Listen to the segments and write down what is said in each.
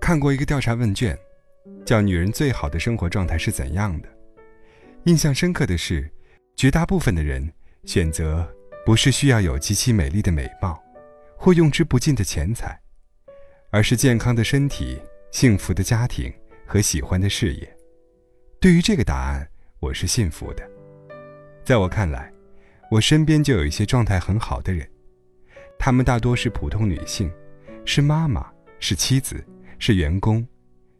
看过一个调查问卷，叫“女人最好的生活状态是怎样的”。印象深刻的是，绝大部分的人选择不是需要有极其美丽的美貌，或用之不尽的钱财，而是健康的身体、幸福的家庭和喜欢的事业。对于这个答案，我是信服的。在我看来，我身边就有一些状态很好的人，她们大多是普通女性，是妈妈，是妻子，是员工，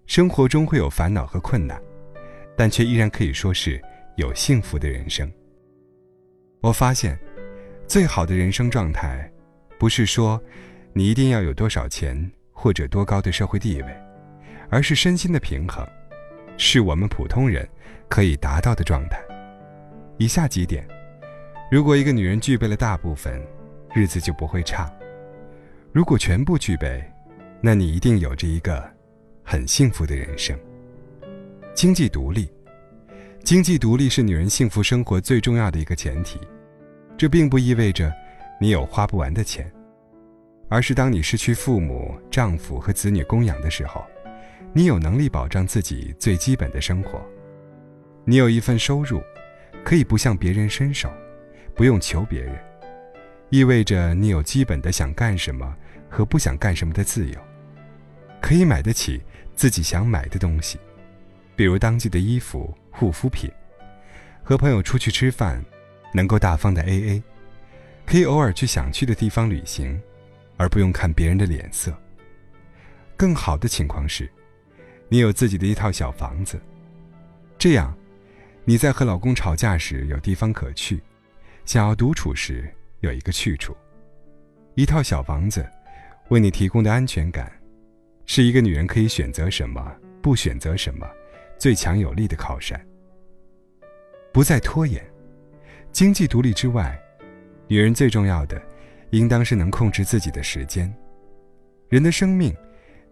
生活中会有烦恼和困难，但却依然可以说是有幸福的人生。我发现，最好的人生状态，不是说你一定要有多少钱或者多高的社会地位，而是身心的平衡。是我们普通人可以达到的状态。以下几点，如果一个女人具备了大部分，日子就不会差；如果全部具备，那你一定有着一个很幸福的人生。经济独立，经济独立是女人幸福生活最重要的一个前提。这并不意味着你有花不完的钱，而是当你失去父母、丈夫和子女供养的时候。你有能力保障自己最基本的生活，你有一份收入，可以不向别人伸手，不用求别人，意味着你有基本的想干什么和不想干什么的自由，可以买得起自己想买的东西，比如当季的衣服、护肤品，和朋友出去吃饭，能够大方的 A A，可以偶尔去想去的地方旅行，而不用看别人的脸色。更好的情况是。你有自己的一套小房子，这样，你在和老公吵架时有地方可去，想要独处时有一个去处。一套小房子，为你提供的安全感，是一个女人可以选择什么、不选择什么，最强有力的靠山。不再拖延，经济独立之外，女人最重要的，应当是能控制自己的时间。人的生命。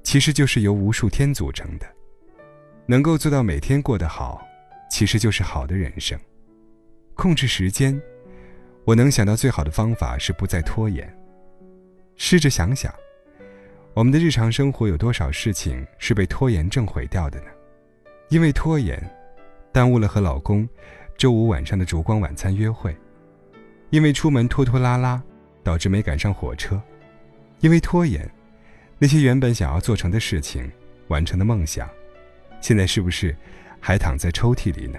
其实就是由无数天组成的，能够做到每天过得好，其实就是好的人生。控制时间，我能想到最好的方法是不再拖延。试着想想，我们的日常生活有多少事情是被拖延症毁掉的呢？因为拖延，耽误了和老公周五晚上的烛光晚餐约会；因为出门拖拖拉拉，导致没赶上火车；因为拖延。那些原本想要做成的事情，完成的梦想，现在是不是还躺在抽屉里呢？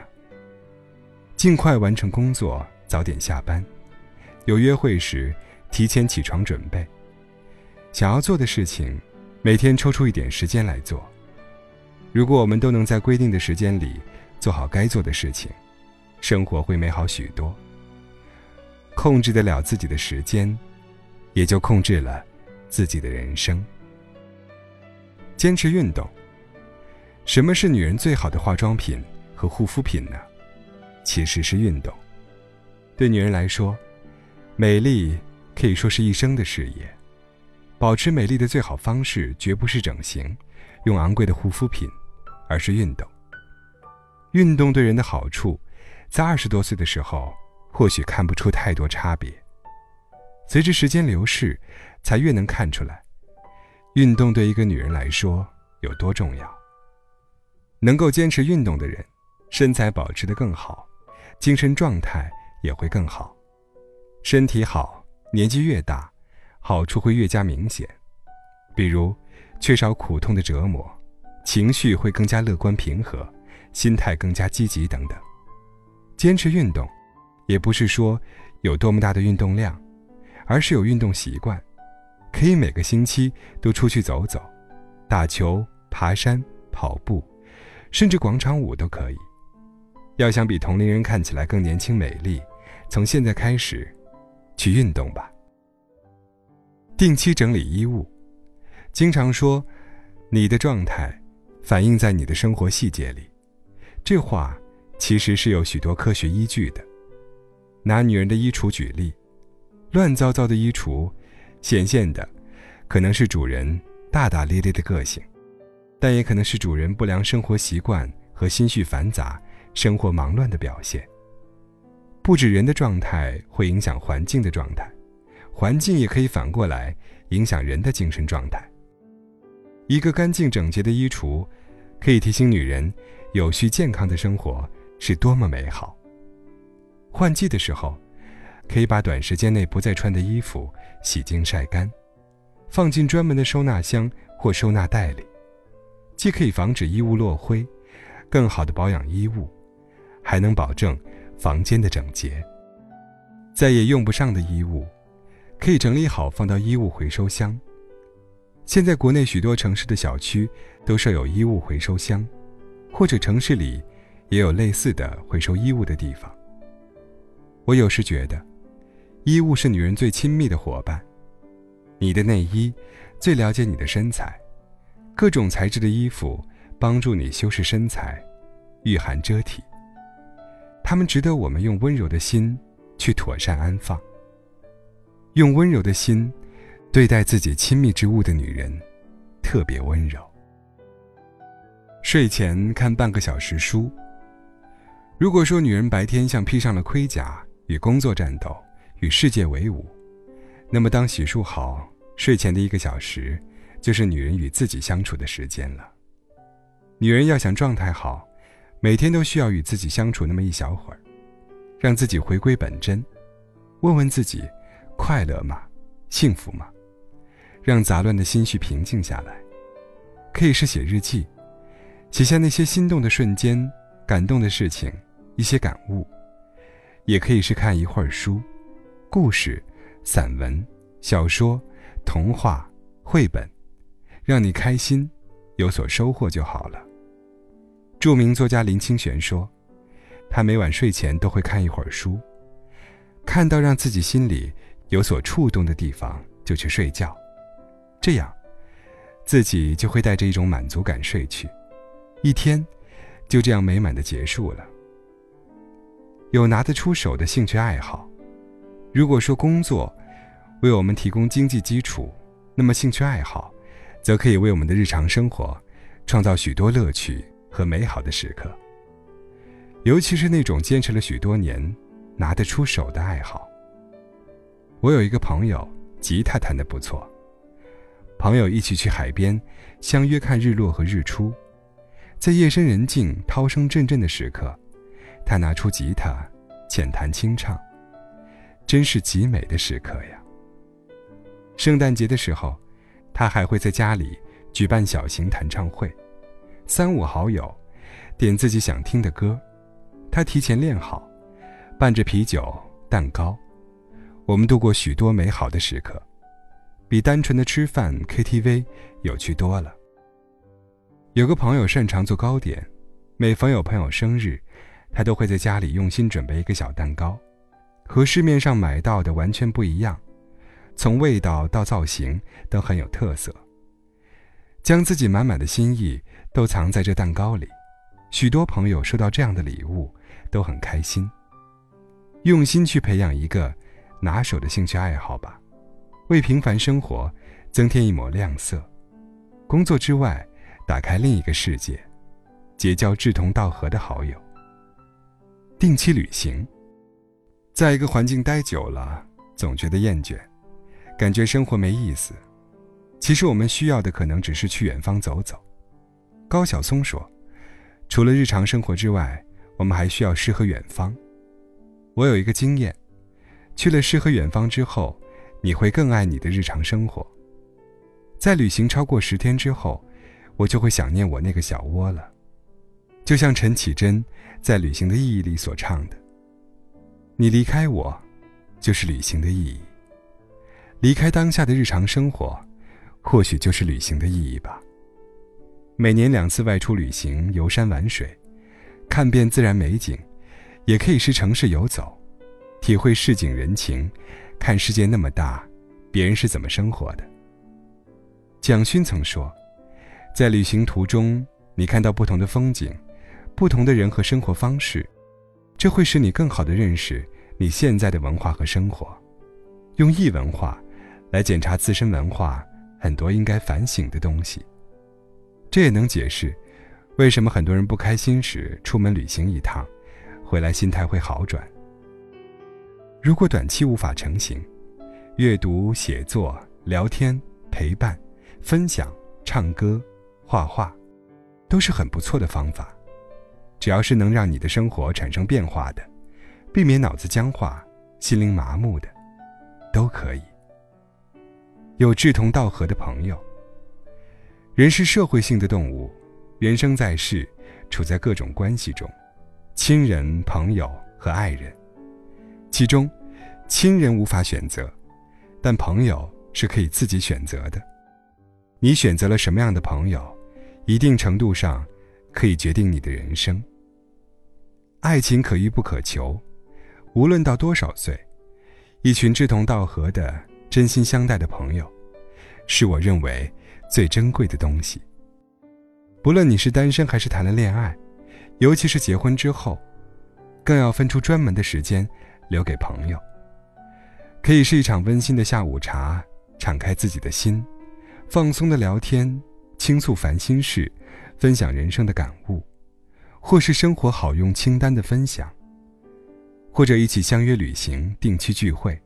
尽快完成工作，早点下班。有约会时，提前起床准备。想要做的事情，每天抽出一点时间来做。如果我们都能在规定的时间里做好该做的事情，生活会美好许多。控制得了自己的时间，也就控制了自己的人生。坚持运动。什么是女人最好的化妆品和护肤品呢？其实是运动。对女人来说，美丽可以说是一生的事业。保持美丽的最好方式，绝不是整形、用昂贵的护肤品，而是运动。运动对人的好处，在二十多岁的时候，或许看不出太多差别。随着时间流逝，才越能看出来。运动对一个女人来说有多重要？能够坚持运动的人，身材保持得更好，精神状态也会更好。身体好，年纪越大，好处会越加明显。比如，缺少苦痛的折磨，情绪会更加乐观平和，心态更加积极等等。坚持运动，也不是说有多么大的运动量，而是有运动习惯。可以每个星期都出去走走，打球、爬山、跑步，甚至广场舞都可以。要想比同龄人看起来更年轻美丽，从现在开始，去运动吧。定期整理衣物，经常说，你的状态反映在你的生活细节里。这话其实是有许多科学依据的。拿女人的衣橱举例，乱糟糟的衣橱。显现的，可能是主人大大咧咧的个性，但也可能是主人不良生活习惯和心绪繁杂、生活忙乱的表现。不止人的状态会影响环境的状态，环境也可以反过来影响人的精神状态。一个干净整洁的衣橱，可以提醒女人，有序健康的生活是多么美好。换季的时候，可以把短时间内不再穿的衣服洗净晒干，放进专门的收纳箱或收纳袋里，既可以防止衣物落灰，更好的保养衣物，还能保证房间的整洁。再也用不上的衣物，可以整理好放到衣物回收箱。现在国内许多城市的小区都设有衣物回收箱，或者城市里也有类似的回收衣物的地方。我有时觉得，衣物是女人最亲密的伙伴。你的内衣最了解你的身材，各种材质的衣服帮助你修饰身材、御寒遮体。他们值得我们用温柔的心去妥善安放。用温柔的心对待自己亲密之物的女人，特别温柔。睡前看半个小时书。如果说女人白天像披上了盔甲，与工作战斗，与世界为伍，那么当洗漱好，睡前的一个小时，就是女人与自己相处的时间了。女人要想状态好，每天都需要与自己相处那么一小会儿，让自己回归本真，问问自己，快乐吗？幸福吗？让杂乱的心绪平静下来。可以是写日记，写下那些心动的瞬间、感动的事情、一些感悟。也可以是看一会儿书，故事、散文、小说、童话、绘本，让你开心，有所收获就好了。著名作家林清玄说，他每晚睡前都会看一会儿书，看到让自己心里有所触动的地方就去睡觉，这样，自己就会带着一种满足感睡去，一天就这样美满的结束了。有拿得出手的兴趣爱好。如果说工作为我们提供经济基础，那么兴趣爱好，则可以为我们的日常生活创造许多乐趣和美好的时刻。尤其是那种坚持了许多年、拿得出手的爱好。我有一个朋友，吉他弹得不错。朋友一起去海边，相约看日落和日出，在夜深人静、涛声阵阵的时刻。他拿出吉他，浅弹轻唱，真是极美的时刻呀。圣诞节的时候，他还会在家里举办小型弹唱会，三五好友点自己想听的歌，他提前练好，伴着啤酒、蛋糕，我们度过许多美好的时刻，比单纯的吃饭、KTV 有趣多了。有个朋友擅长做糕点，每逢有朋友生日。他都会在家里用心准备一个小蛋糕，和市面上买到的完全不一样，从味道到造型都很有特色。将自己满满的心意都藏在这蛋糕里，许多朋友收到这样的礼物都很开心。用心去培养一个拿手的兴趣爱好吧，为平凡生活增添一抹亮色。工作之外，打开另一个世界，结交志同道合的好友。定期旅行，在一个环境待久了，总觉得厌倦，感觉生活没意思。其实我们需要的可能只是去远方走走。高晓松说：“除了日常生活之外，我们还需要诗和远方。”我有一个经验，去了诗和远方之后，你会更爱你的日常生活。在旅行超过十天之后，我就会想念我那个小窝了。就像陈绮贞在《旅行的意义》里所唱的：“你离开我，就是旅行的意义。离开当下的日常生活，或许就是旅行的意义吧。每年两次外出旅行，游山玩水，看遍自然美景，也可以是城市游走，体会市井人情，看世界那么大，别人是怎么生活的。”蒋勋曾说：“在旅行途中，你看到不同的风景。”不同的人和生活方式，这会使你更好的认识你现在的文化和生活。用异文化来检查自身文化，很多应该反省的东西。这也能解释为什么很多人不开心时出门旅行一趟，回来心态会好转。如果短期无法成行，阅读、写作、聊天、陪伴、分享、唱歌、画画，都是很不错的方法。只要是能让你的生活产生变化的，避免脑子僵化、心灵麻木的，都可以。有志同道合的朋友。人是社会性的动物，人生在世，处在各种关系中，亲人、朋友和爱人。其中，亲人无法选择，但朋友是可以自己选择的。你选择了什么样的朋友，一定程度上，可以决定你的人生。爱情可遇不可求，无论到多少岁，一群志同道合的、真心相待的朋友，是我认为最珍贵的东西。不论你是单身还是谈了恋爱，尤其是结婚之后，更要分出专门的时间留给朋友。可以是一场温馨的下午茶，敞开自己的心，放松的聊天，倾诉烦心事，分享人生的感悟。或是生活好用清单的分享，或者一起相约旅行、定期聚会，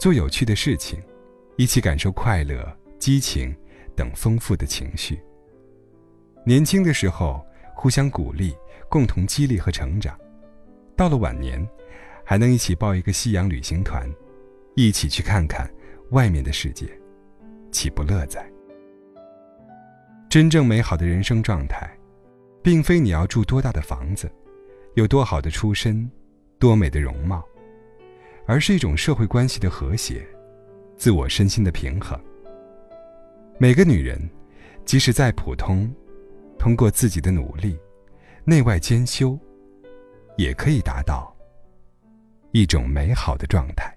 做有趣的事情，一起感受快乐、激情等丰富的情绪。年轻的时候互相鼓励，共同激励和成长；到了晚年，还能一起报一个夕阳旅行团，一起去看看外面的世界，岂不乐哉？真正美好的人生状态。并非你要住多大的房子，有多好的出身，多美的容貌，而是一种社会关系的和谐，自我身心的平衡。每个女人，即使再普通，通过自己的努力，内外兼修，也可以达到一种美好的状态。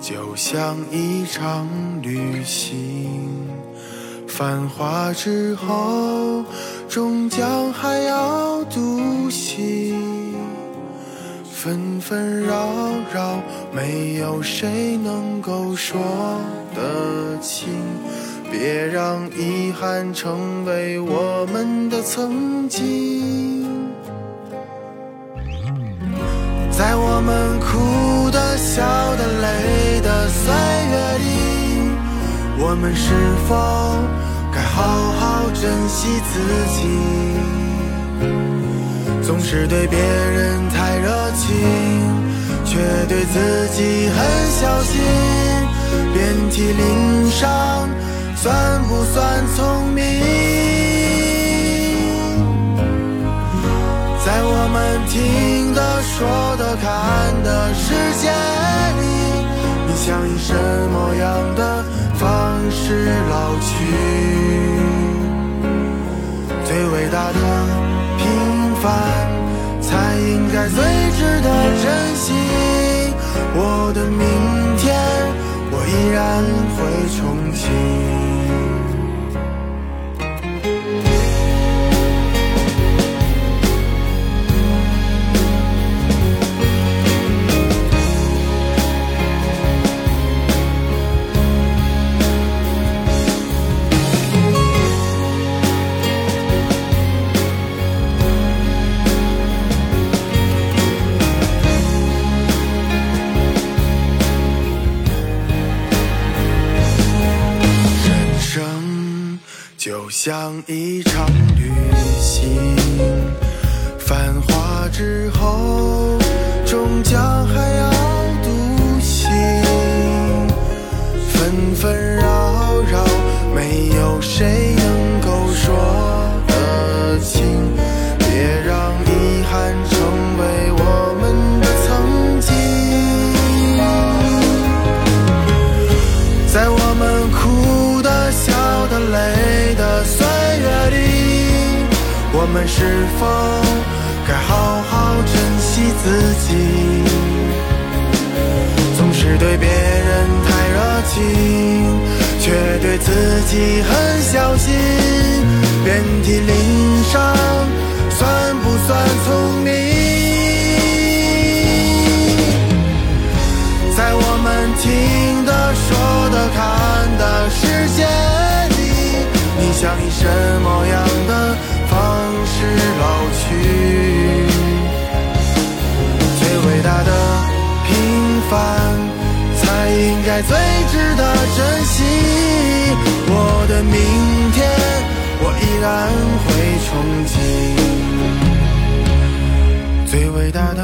就像一场旅行，繁华之后，终将还要独行。纷纷扰扰，没有谁能够说得清。别让遗憾成为我们的曾经。在我们哭的、笑的、累的岁月里，我们是否该好好珍惜自己？总是对别人太热情，却对自己很小心。遍体鳞伤，算不算聪明？听的、说的、看的世界里，你想以什么样的方式老去？最伟大的平凡，才应该最值得珍惜。我的明天，我依然会憧憬。像一场旅行，繁华之后，终将还要独行。纷纷扰扰，没有谁自己很小心，遍体鳞伤，算不算聪明？在我们听的、说的、看的世界里，你想以什么样的方式老去？最伟大的平凡，才应该最值得珍惜。我的明天，我依然会憧憬。最伟大的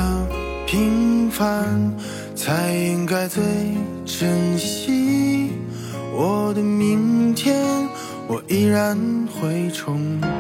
平凡，才应该最珍惜。我的明天，我依然会憧憬。